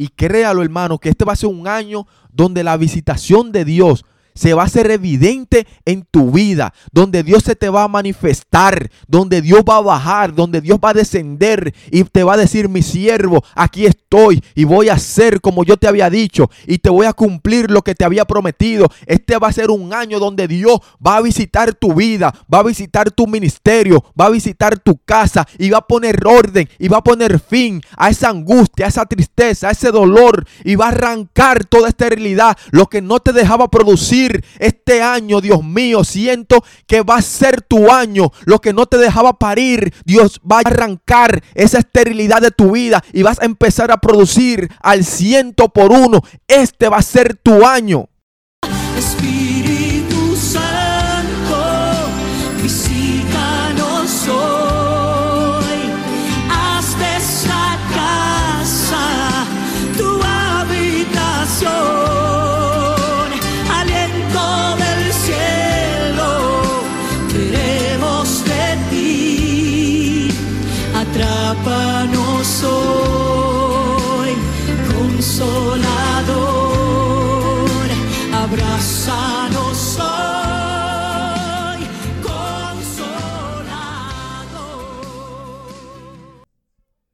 Y créalo, hermano, que este va a ser un año donde la visitación de Dios se va a hacer evidente en tu vida, donde Dios se te va a manifestar, donde Dios va a bajar, donde Dios va a descender y te va a decir, mi siervo, aquí estoy y voy a hacer como yo te había dicho y te voy a cumplir lo que te había prometido. Este va a ser un año donde Dios va a visitar tu vida, va a visitar tu ministerio, va a visitar tu casa y va a poner orden y va a poner fin a esa angustia, a esa tristeza, a ese dolor y va a arrancar toda esta realidad, lo que no te dejaba producir este año, Dios mío, siento que va a ser tu año. Lo que no te dejaba parir, Dios va a arrancar esa esterilidad de tu vida y vas a empezar a producir al ciento por uno. Este va a ser tu año.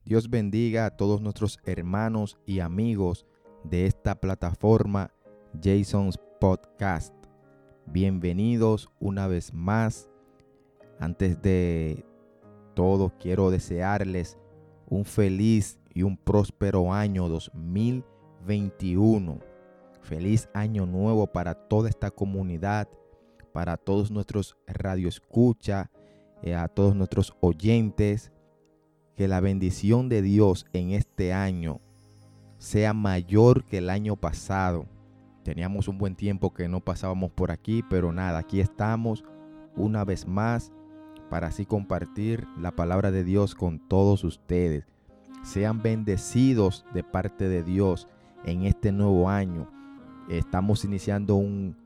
Dios bendiga a todos nuestros hermanos y amigos de esta plataforma Jason's Podcast. Bienvenidos una vez más. Antes de todo, quiero desearles un feliz y un próspero año 2021. Feliz año nuevo para toda esta comunidad, para todos nuestros radioescucha, eh, a todos nuestros oyentes que la bendición de Dios en este año sea mayor que el año pasado. Teníamos un buen tiempo que no pasábamos por aquí, pero nada, aquí estamos una vez más para así compartir la palabra de Dios con todos ustedes. Sean bendecidos de parte de Dios en este nuevo año. Estamos iniciando un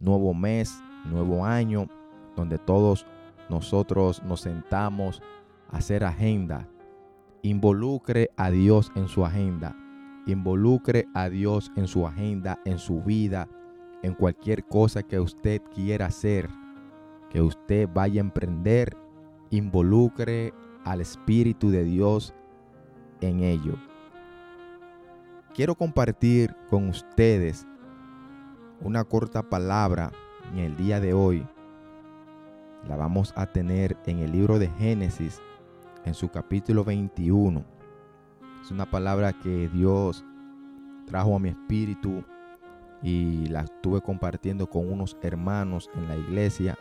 nuevo mes, nuevo año, donde todos nosotros nos sentamos hacer agenda. Involucre a Dios en su agenda. Involucre a Dios en su agenda, en su vida, en cualquier cosa que usted quiera hacer, que usted vaya a emprender. Involucre al Espíritu de Dios en ello. Quiero compartir con ustedes una corta palabra en el día de hoy. La vamos a tener en el libro de Génesis, en su capítulo 21. Es una palabra que Dios trajo a mi espíritu y la estuve compartiendo con unos hermanos en la iglesia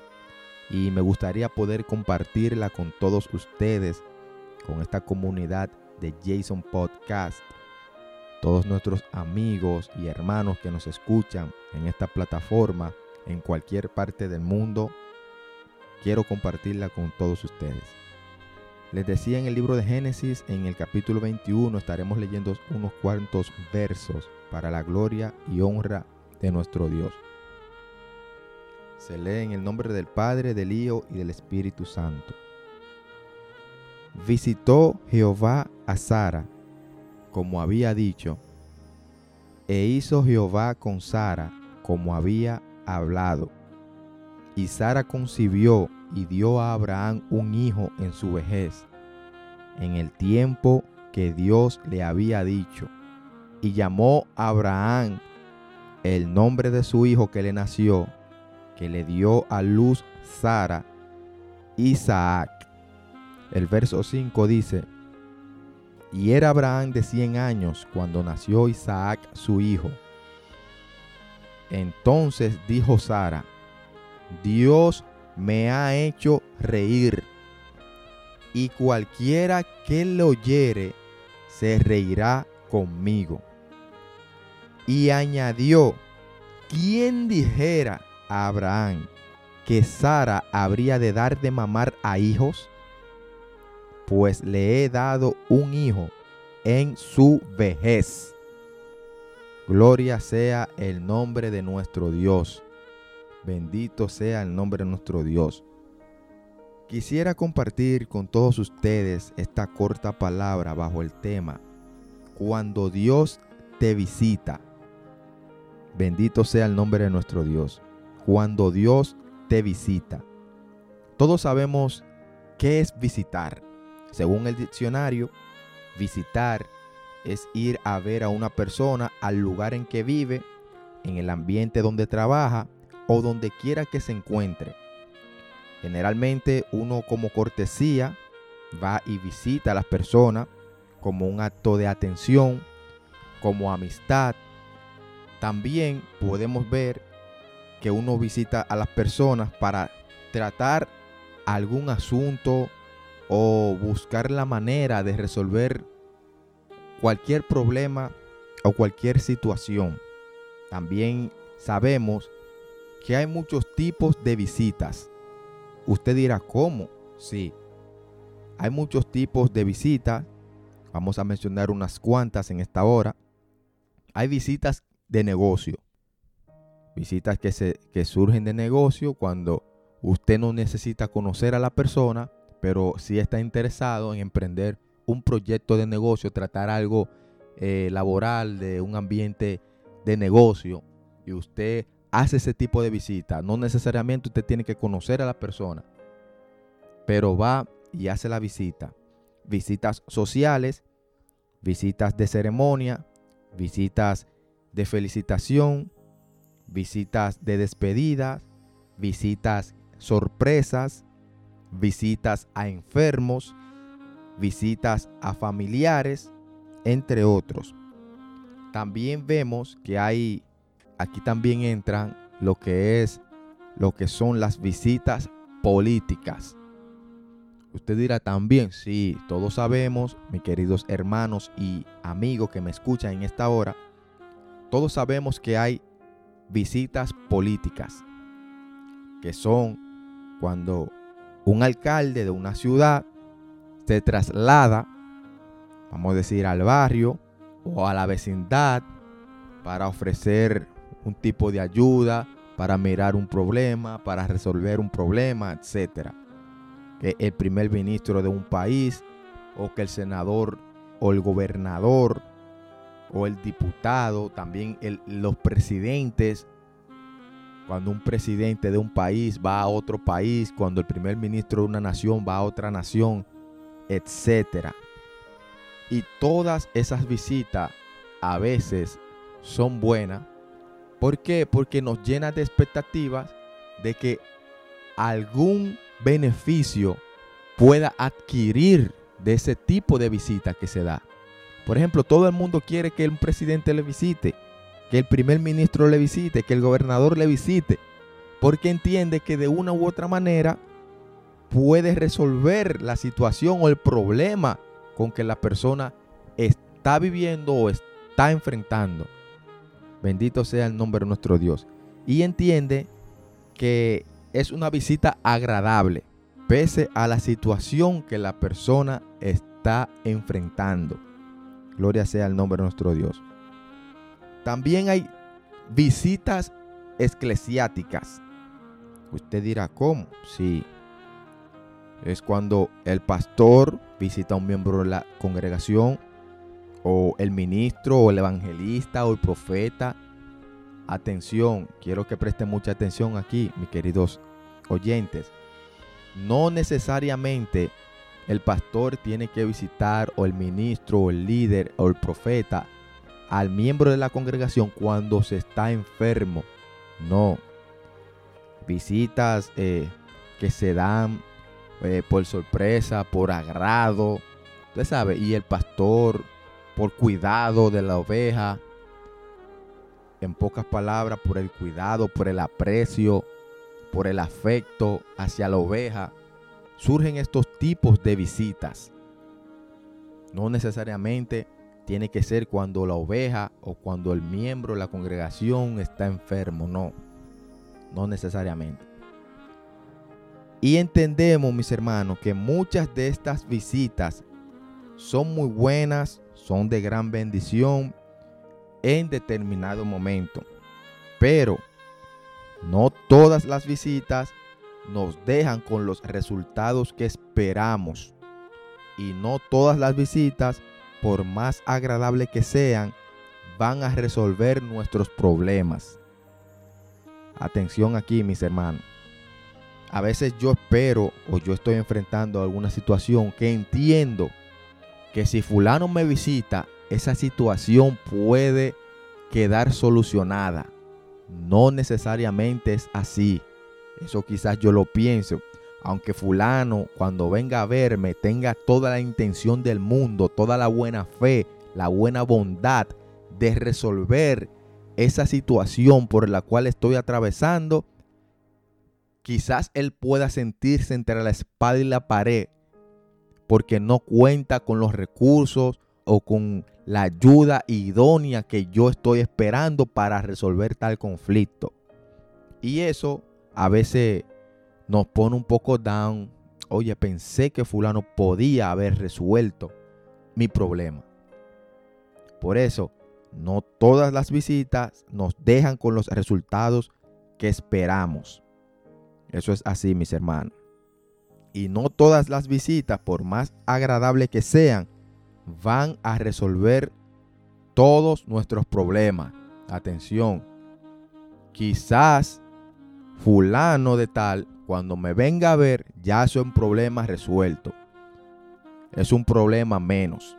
y me gustaría poder compartirla con todos ustedes, con esta comunidad de Jason Podcast, todos nuestros amigos y hermanos que nos escuchan en esta plataforma en cualquier parte del mundo. Quiero compartirla con todos ustedes. Les decía en el libro de Génesis, en el capítulo 21, estaremos leyendo unos cuantos versos para la gloria y honra de nuestro Dios. Se lee en el nombre del Padre, del Hijo y del Espíritu Santo. Visitó Jehová a Sara, como había dicho, e hizo Jehová con Sara, como había hablado. Y Sara concibió y dio a Abraham un hijo en su vejez, en el tiempo que Dios le había dicho. Y llamó a Abraham el nombre de su hijo que le nació, que le dio a luz Sara, Isaac. El verso 5 dice, y era Abraham de 100 años cuando nació Isaac su hijo. Entonces dijo Sara, Dios me ha hecho reír, y cualquiera que lo oyere se reirá conmigo. Y añadió, ¿quién dijera Abraham que Sara habría de dar de mamar a hijos? Pues le he dado un hijo en su vejez. Gloria sea el nombre de nuestro Dios. Bendito sea el nombre de nuestro Dios. Quisiera compartir con todos ustedes esta corta palabra bajo el tema cuando Dios te visita. Bendito sea el nombre de nuestro Dios. Cuando Dios te visita. Todos sabemos qué es visitar. Según el diccionario, visitar es ir a ver a una persona al lugar en que vive, en el ambiente donde trabaja o donde quiera que se encuentre. Generalmente uno como cortesía va y visita a las personas como un acto de atención, como amistad. También podemos ver que uno visita a las personas para tratar algún asunto o buscar la manera de resolver cualquier problema o cualquier situación. También sabemos que hay muchos tipos de visitas. Usted dirá, ¿cómo? Sí, hay muchos tipos de visitas. Vamos a mencionar unas cuantas en esta hora. Hay visitas de negocio. Visitas que, se, que surgen de negocio cuando usted no necesita conocer a la persona, pero sí está interesado en emprender un proyecto de negocio, tratar algo eh, laboral, de un ambiente de negocio, y usted hace ese tipo de visita. No necesariamente usted tiene que conocer a la persona, pero va y hace la visita. Visitas sociales, visitas de ceremonia, visitas de felicitación, visitas de despedida, visitas sorpresas, visitas a enfermos, visitas a familiares, entre otros. También vemos que hay, aquí también entran lo que es, lo que son las visitas políticas. Usted dirá también, sí, todos sabemos, mis queridos hermanos y amigos que me escuchan en esta hora, todos sabemos que hay visitas políticas, que son cuando un alcalde de una ciudad se traslada, vamos a decir, al barrio o a la vecindad para ofrecer un tipo de ayuda, para mirar un problema, para resolver un problema, etcétera. Que el primer ministro de un país o que el senador o el gobernador o el diputado, también los presidentes cuando un presidente de un país va a otro país, cuando el primer ministro de una nación va a otra nación, etc. Y todas esas visitas a veces son buenas. ¿Por qué? Porque nos llena de expectativas de que algún beneficio pueda adquirir de ese tipo de visita que se da. Por ejemplo, todo el mundo quiere que un presidente le visite que el primer ministro le visite, que el gobernador le visite, porque entiende que de una u otra manera puede resolver la situación o el problema con que la persona está viviendo o está enfrentando. Bendito sea el nombre de nuestro Dios. Y entiende que es una visita agradable, pese a la situación que la persona está enfrentando. Gloria sea el nombre de nuestro Dios. También hay visitas eclesiásticas. Usted dirá, ¿cómo? Sí. Es cuando el pastor visita a un miembro de la congregación, o el ministro, o el evangelista, o el profeta. Atención, quiero que presten mucha atención aquí, mis queridos oyentes. No necesariamente el pastor tiene que visitar, o el ministro, o el líder, o el profeta, al miembro de la congregación cuando se está enfermo. No. Visitas eh, que se dan eh, por sorpresa, por agrado. Usted sabe, y el pastor por cuidado de la oveja. En pocas palabras, por el cuidado, por el aprecio, por el afecto hacia la oveja. Surgen estos tipos de visitas. No necesariamente tiene que ser cuando la oveja o cuando el miembro de la congregación está enfermo, no, no necesariamente. Y entendemos, mis hermanos, que muchas de estas visitas son muy buenas, son de gran bendición en determinado momento. Pero no todas las visitas nos dejan con los resultados que esperamos. Y no todas las visitas por más agradables que sean, van a resolver nuestros problemas. Atención aquí, mis hermanos. A veces yo espero o yo estoy enfrentando alguna situación que entiendo que si fulano me visita, esa situación puede quedar solucionada. No necesariamente es así. Eso quizás yo lo pienso. Aunque fulano cuando venga a verme tenga toda la intención del mundo, toda la buena fe, la buena bondad de resolver esa situación por la cual estoy atravesando, quizás él pueda sentirse entre la espada y la pared porque no cuenta con los recursos o con la ayuda idónea que yo estoy esperando para resolver tal conflicto. Y eso a veces nos pone un poco down. Oye, pensé que fulano podía haber resuelto mi problema. Por eso, no todas las visitas nos dejan con los resultados que esperamos. Eso es así, mis hermanos. Y no todas las visitas, por más agradables que sean, van a resolver todos nuestros problemas. Atención, quizás fulano de tal, cuando me venga a ver, ya es un problema resuelto. Es un problema menos.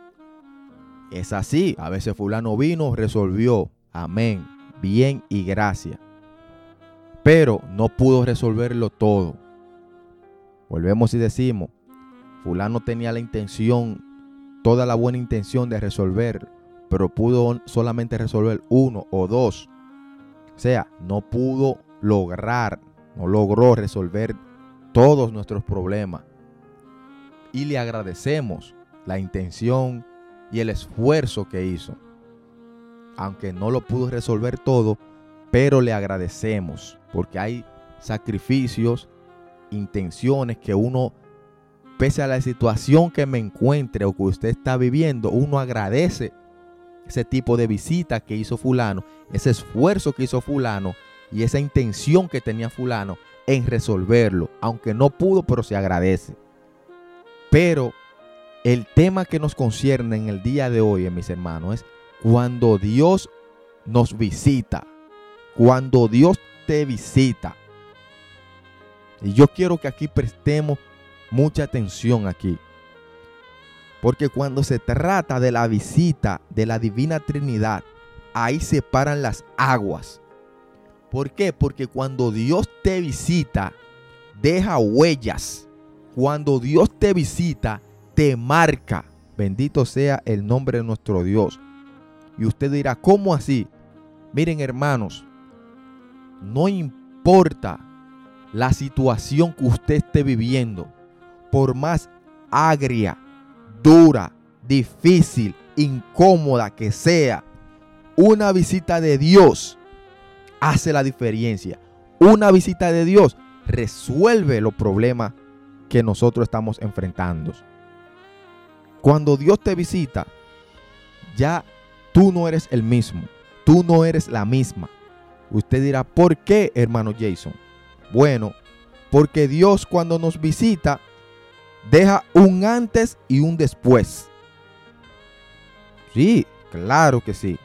Es así, a veces fulano vino, resolvió. Amén. Bien y gracia. Pero no pudo resolverlo todo. Volvemos y decimos, fulano tenía la intención toda la buena intención de resolver, pero pudo solamente resolver uno o dos. O sea, no pudo lograr, no logró resolver todos nuestros problemas. Y le agradecemos la intención y el esfuerzo que hizo. Aunque no lo pudo resolver todo, pero le agradecemos porque hay sacrificios, intenciones que uno pese a la situación que me encuentre o que usted está viviendo, uno agradece ese tipo de visita que hizo fulano, ese esfuerzo que hizo fulano y esa intención que tenía fulano en resolverlo, aunque no pudo, pero se agradece. Pero el tema que nos concierne en el día de hoy, mis hermanos, es cuando Dios nos visita, cuando Dios te visita. Y yo quiero que aquí prestemos mucha atención aquí. Porque cuando se trata de la visita de la Divina Trinidad, ahí se paran las aguas. ¿Por qué? Porque cuando Dios te visita, deja huellas. Cuando Dios te visita, te marca. Bendito sea el nombre de nuestro Dios. Y usted dirá, ¿cómo así? Miren hermanos, no importa la situación que usted esté viviendo por más agria, dura, difícil, incómoda que sea, una visita de Dios hace la diferencia. Una visita de Dios resuelve los problemas que nosotros estamos enfrentando. Cuando Dios te visita, ya tú no eres el mismo. Tú no eres la misma. Usted dirá, ¿por qué, hermano Jason? Bueno, porque Dios cuando nos visita, deja un antes y un después. Sí, claro que sí.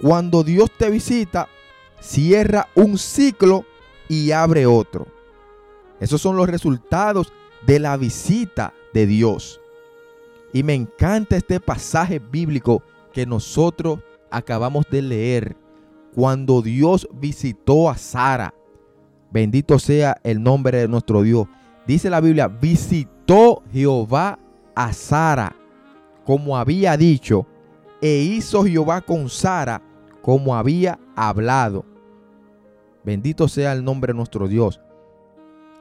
Cuando Dios te visita, cierra un ciclo y abre otro. Esos son los resultados de la visita de Dios. Y me encanta este pasaje bíblico que nosotros acabamos de leer. Cuando Dios visitó a Sara. Bendito sea el nombre de nuestro Dios. Dice la Biblia, visitó Jehová a Sara como había dicho, e hizo Jehová con Sara como había hablado. Bendito sea el nombre de nuestro Dios.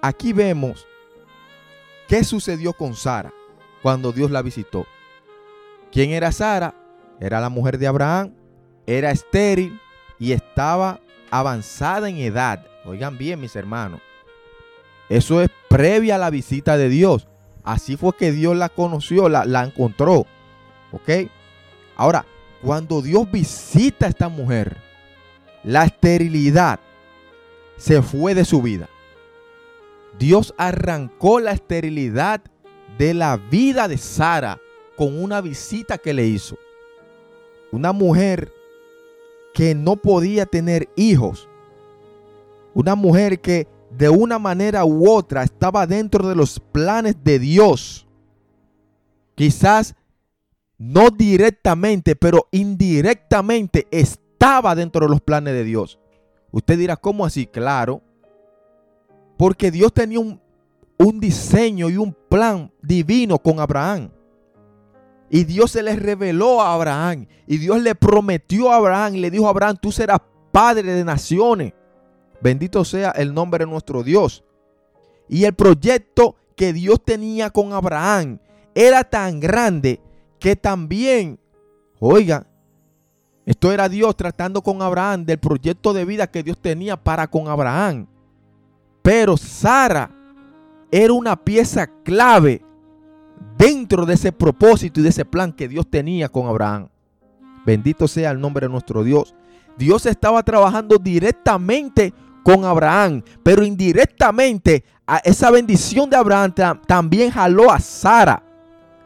Aquí vemos qué sucedió con Sara cuando Dios la visitó. ¿Quién era Sara? Era la mujer de Abraham, era estéril y estaba avanzada en edad. Oigan bien, mis hermanos. Eso es previa a la visita de Dios. Así fue que Dios la conoció, la, la encontró. ¿Ok? Ahora, cuando Dios visita a esta mujer, la esterilidad se fue de su vida. Dios arrancó la esterilidad de la vida de Sara con una visita que le hizo. Una mujer que no podía tener hijos. Una mujer que de una manera u otra estaba dentro de los planes de Dios. Quizás no directamente, pero indirectamente estaba dentro de los planes de Dios. Usted dirá, ¿cómo así? Claro. Porque Dios tenía un, un diseño y un plan divino con Abraham. Y Dios se le reveló a Abraham. Y Dios le prometió a Abraham y le dijo a Abraham, tú serás padre de naciones. Bendito sea el nombre de nuestro Dios. Y el proyecto que Dios tenía con Abraham era tan grande que también, oiga, esto era Dios tratando con Abraham del proyecto de vida que Dios tenía para con Abraham. Pero Sara era una pieza clave dentro de ese propósito y de ese plan que Dios tenía con Abraham. Bendito sea el nombre de nuestro Dios. Dios estaba trabajando directamente con Abraham, pero indirectamente a esa bendición de Abraham también jaló a Sara.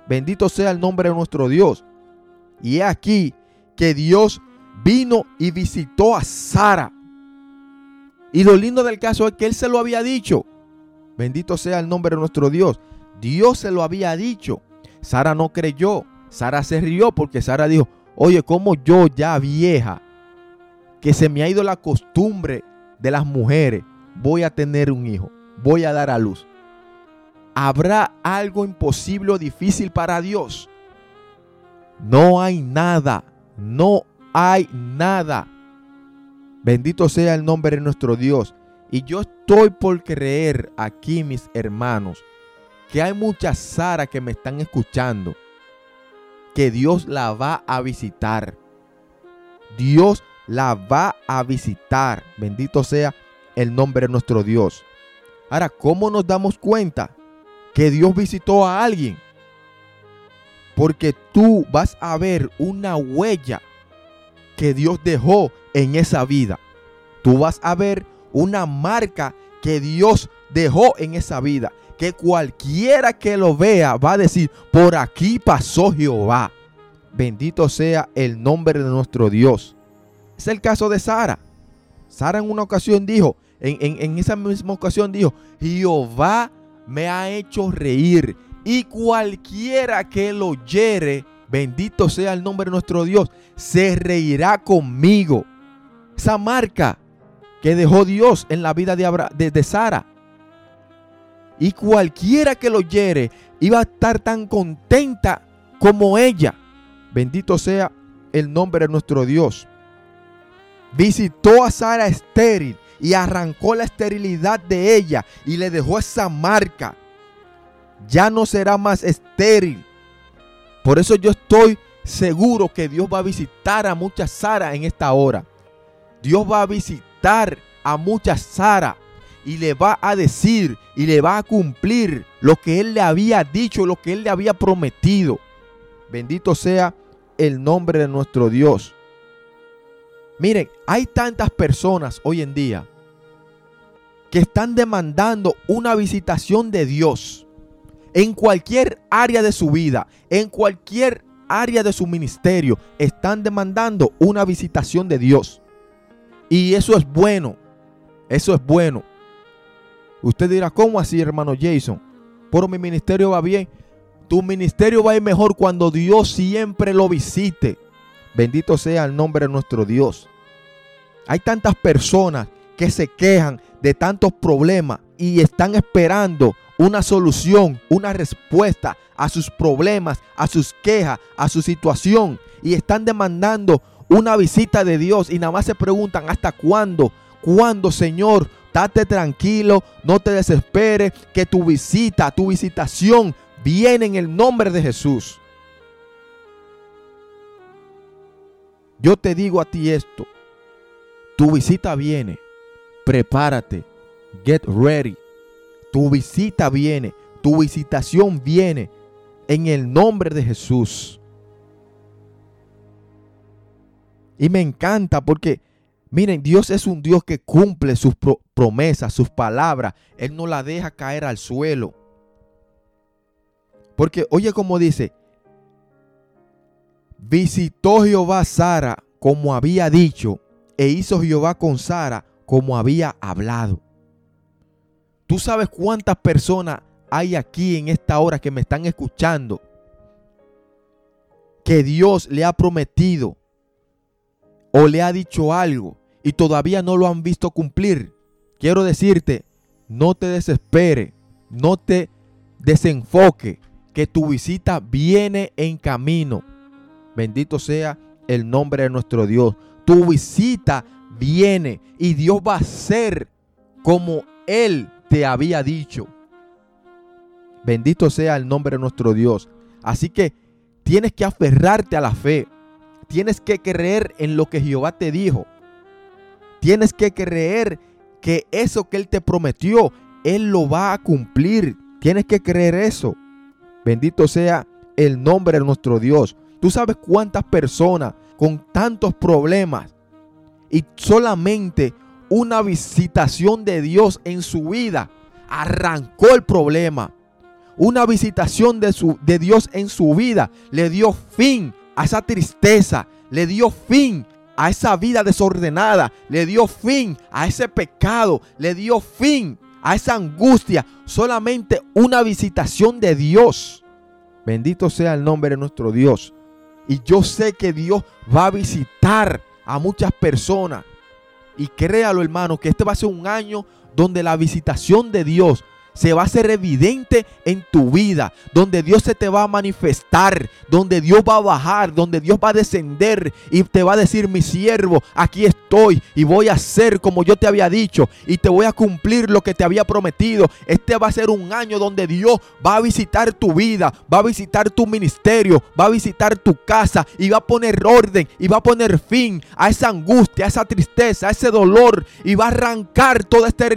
Bendito sea el nombre de nuestro Dios. Y aquí que Dios vino y visitó a Sara. Y lo lindo del caso es que él se lo había dicho. Bendito sea el nombre de nuestro Dios. Dios se lo había dicho. Sara no creyó. Sara se rió porque Sara dijo, oye, como yo ya vieja, que se me ha ido la costumbre de las mujeres, voy a tener un hijo, voy a dar a luz. ¿Habrá algo imposible o difícil para Dios? No hay nada, no hay nada. Bendito sea el nombre de nuestro Dios. Y yo estoy por creer aquí, mis hermanos, que hay muchas Sara que me están escuchando, que Dios la va a visitar. Dios la va a visitar. Bendito sea el nombre de nuestro Dios. Ahora, ¿cómo nos damos cuenta que Dios visitó a alguien? Porque tú vas a ver una huella que Dios dejó en esa vida. Tú vas a ver una marca que Dios dejó en esa vida que cualquiera que lo vea va a decir, por aquí pasó Jehová. Bendito sea el nombre de nuestro Dios. Es el caso de Sara. Sara en una ocasión dijo, en, esa misma ocasión dijo, Jehová me ha hecho reír y cualquiera que lo oyere, bendito sea el nombre de nuestro Dios, se reirá conmigo. Esa marca que dejó Dios en la vida de, de Sara y cualquiera que lo oyere iba a estar tan contenta como ella. Bendito sea el nombre de nuestro Dios. Visitó a Sara estéril y arrancó la esterilidad de ella y le dejó esa marca. Ya no será más estéril. Por eso yo estoy seguro que Dios va a visitar a muchas Sara en esta hora. Dios va a visitar a muchas Sara y le va a decir y le va a cumplir lo que él le había dicho, lo que él le había prometido. Bendito sea el nombre de nuestro Dios. Miren, hay tantas personas hoy en día que están demandando una visitación de Dios en cualquier área de su vida, en cualquier área de su ministerio, están demandando una visitación de Dios. Y eso es bueno, eso es bueno. Usted dirá, ¿cómo así, hermano Jason? Pero mi ministerio va bien. Tu ministerio va a ir mejor cuando Dios siempre lo visite. Bendito sea el nombre de nuestro Dios. Hay tantas personas que se quejan de tantos problemas y están esperando una solución, una respuesta a sus problemas, a sus quejas, a su situación. Y están demandando una visita de Dios y nada más se preguntan, ¿hasta cuándo? ¿Cuándo, Señor? Date tranquilo, no te desesperes, que tu visita, tu visitación viene en el nombre de Jesús. Yo te digo a ti esto, tu visita viene, prepárate, get ready. Tu visita viene, tu visitación viene en el nombre de Jesús. Y me encanta porque Miren, Dios es un Dios que cumple sus promesas, sus palabras. Él no la deja caer al suelo. Porque oye como dice, Visitó Jehová a Sara como había dicho, e hizo Jehová con Sara como había hablado. Tú sabes cuántas personas hay aquí en esta hora que me están escuchando que Dios le ha prometido o le ha dicho algo y todavía no lo han visto cumplir. Quiero decirte, no te desespere, no te desenfoque, que tu visita viene en camino. Bendito sea el nombre de nuestro Dios. Tu visita viene y Dios va a ser como Él te había dicho. Bendito sea el nombre de nuestro Dios. Así que tienes que aferrarte a la fe. Tienes que creer en lo que Jehová te dijo. Tienes que creer que eso que Él te prometió, Él lo va a cumplir. Tienes que creer eso. Bendito sea el nombre de nuestro Dios. Tú sabes cuántas personas con tantos problemas y solamente una visitación de Dios en su vida arrancó el problema. Una visitación de, su, de Dios en su vida le dio fin a esa tristeza, le dio fin a esa vida desordenada, le dio fin a ese pecado, le dio fin a esa angustia. Solamente una visitación de Dios. Bendito sea el nombre de nuestro Dios. Y yo sé que Dios va a visitar a muchas personas. Y créalo hermano, que este va a ser un año donde la visitación de Dios se va a hacer evidente en tu vida, donde Dios se te va a manifestar, donde Dios va a bajar, donde Dios va a descender y te va a decir, mi siervo, aquí estoy y voy a hacer como yo te había dicho y te voy a cumplir lo que te había prometido. Este va a ser un año donde Dios va a visitar tu vida, va a visitar tu ministerio, va a visitar tu casa y va a poner orden y va a poner fin a esa angustia, a esa tristeza, a ese dolor y va a arrancar toda esta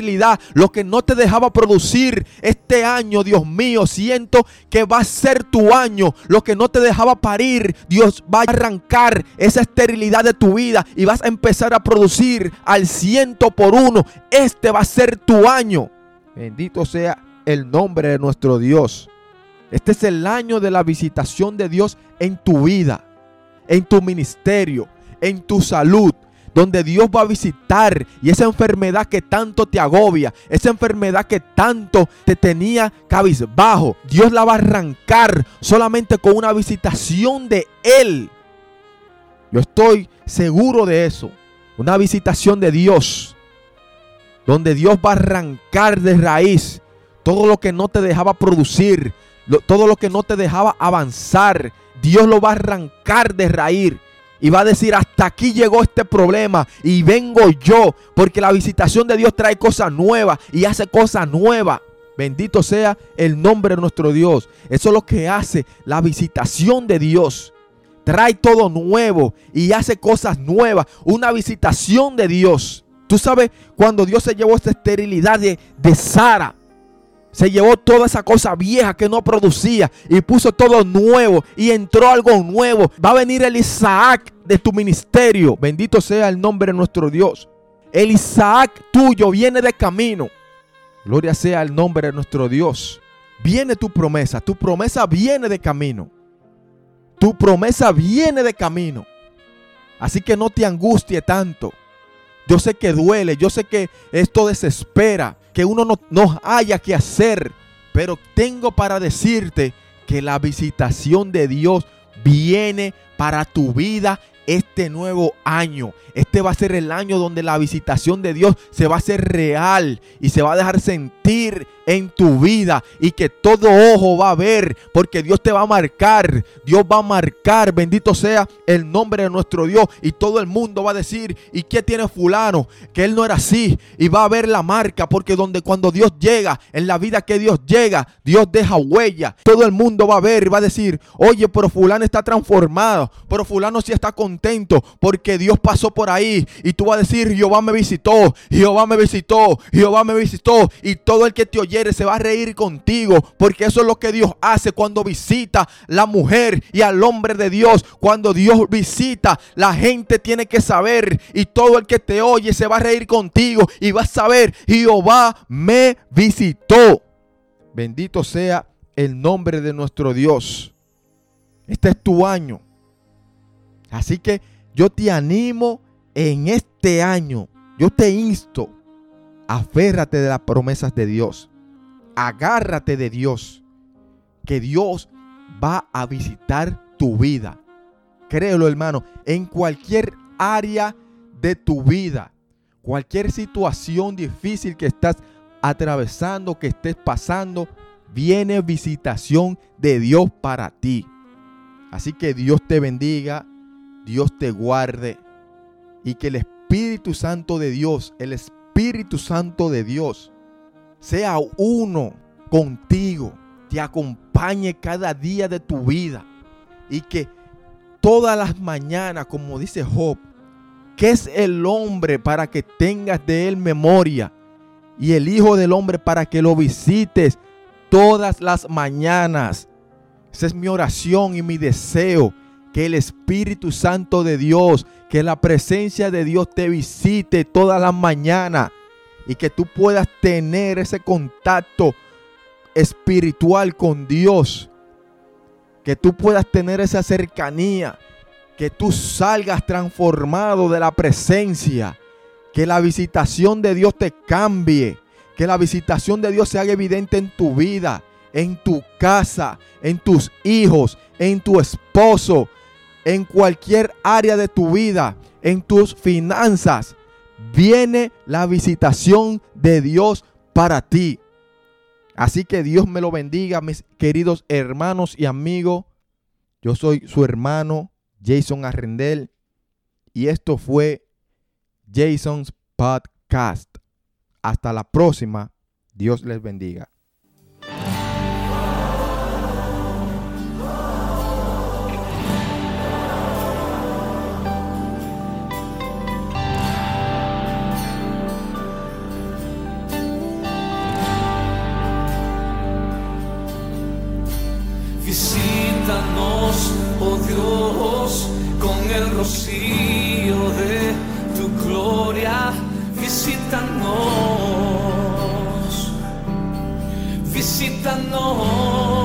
lo que no te dejaba producir este año, Dios mío, siento que va a ser tu año. Lo que no te dejaba parir, Dios va a arrancar esa esterilidad de tu vida y vas a empezar a producir al ciento por uno. Este va a ser tu año. Bendito sea el nombre de nuestro Dios. Este es el año de la visitación de Dios en tu vida, en tu ministerio, en tu salud, donde Dios va a visitar y esa enfermedad que tanto te agobia, esa enfermedad que tanto te tenía cabizbajo, Dios la va a arrancar solamente con una visitación de Él. Yo estoy seguro de eso. Una visitación de Dios, donde Dios va a arrancar de raíz todo lo que no te dejaba producir, todo lo que no te dejaba avanzar. Dios lo va a arrancar de raíz y va a decir, hasta aquí llegó este problema y vengo yo, porque la visitación de Dios trae cosas nuevas y hace cosas nuevas. Bendito sea el nombre de nuestro Dios. Eso es lo que hace la visitación de Dios. Trae todo nuevo y hace cosas nuevas. Una visitación de Dios. Tú sabes, cuando Dios se llevó esta esterilidad de, de Sara, se llevó toda esa cosa vieja que no producía y puso todo nuevo y entró algo nuevo. Va a venir el Isaac de tu ministerio. Bendito sea el nombre de nuestro Dios. El Isaac tuyo viene de camino. Gloria sea el nombre de nuestro Dios. Viene tu promesa. Tu promesa viene de camino. Tu promesa viene de camino. Así que no te angustie tanto. Yo sé que duele, yo sé que esto desespera, que uno no, no haya que hacer, pero tengo para decirte que la visitación de Dios viene para tu vida este nuevo año. Este va a ser el año donde la visitación de Dios se va a hacer real y se va a dejar sentir en tu vida y que todo ojo va a ver porque Dios te va a marcar. Dios va a marcar, bendito sea el nombre de nuestro Dios y todo el mundo va a decir, ¿y qué tiene fulano? Que él no era así y va a ver la marca porque donde cuando Dios llega, en la vida que Dios llega, Dios deja huella. Todo el mundo va a ver y va a decir, oye, pero fulano está transformado, pero fulano sí está contento porque Dios pasó por ahí y tú vas a decir, Jehová me visitó, Jehová me visitó, Jehová me visitó y todo el que te oye se va a reír contigo, porque eso es lo que Dios hace cuando visita la mujer y al hombre de Dios. Cuando Dios visita, la gente tiene que saber y todo el que te oye se va a reír contigo y va a saber, Jehová me visitó. Bendito sea el nombre de nuestro Dios. Este es tu año. Así que yo te animo en este año, yo te insto, aférrate de las promesas de Dios, agárrate de Dios, que Dios va a visitar tu vida. Créelo hermano, en cualquier área de tu vida, cualquier situación difícil que estás atravesando, que estés pasando, viene visitación de Dios para ti. Así que Dios te bendiga, Dios te guarde y que el Espíritu Santo de Dios, el Espíritu Santo de Dios, sea uno contigo, te acompañe cada día de tu vida y que todas las mañanas, como dice Job, que es el hombre para que tengas de él memoria y el Hijo del Hombre para que lo visites todas las mañanas. Esa es mi oración y mi deseo, que el Espíritu Santo de Dios, que la presencia de Dios te visite todas las mañanas y que tú puedas tener ese contacto espiritual con Dios. Que tú puedas tener esa cercanía. Que tú salgas transformado de la presencia. Que la visitación de Dios te cambie. Que la visitación de Dios se haga evidente en tu vida, en tu casa, en tus hijos, en tu esposo, en cualquier área de tu vida, en tus finanzas. Viene la visitación de Dios para ti. Así que Dios me lo bendiga, mis queridos hermanos y amigos. Yo soy su hermano Jason Arrendel y esto fue Jason's Podcast. Hasta la próxima. Dios les bendiga. Visítanos, oh Dios, con el rocío de tu gloria. Visítanos, visítanos,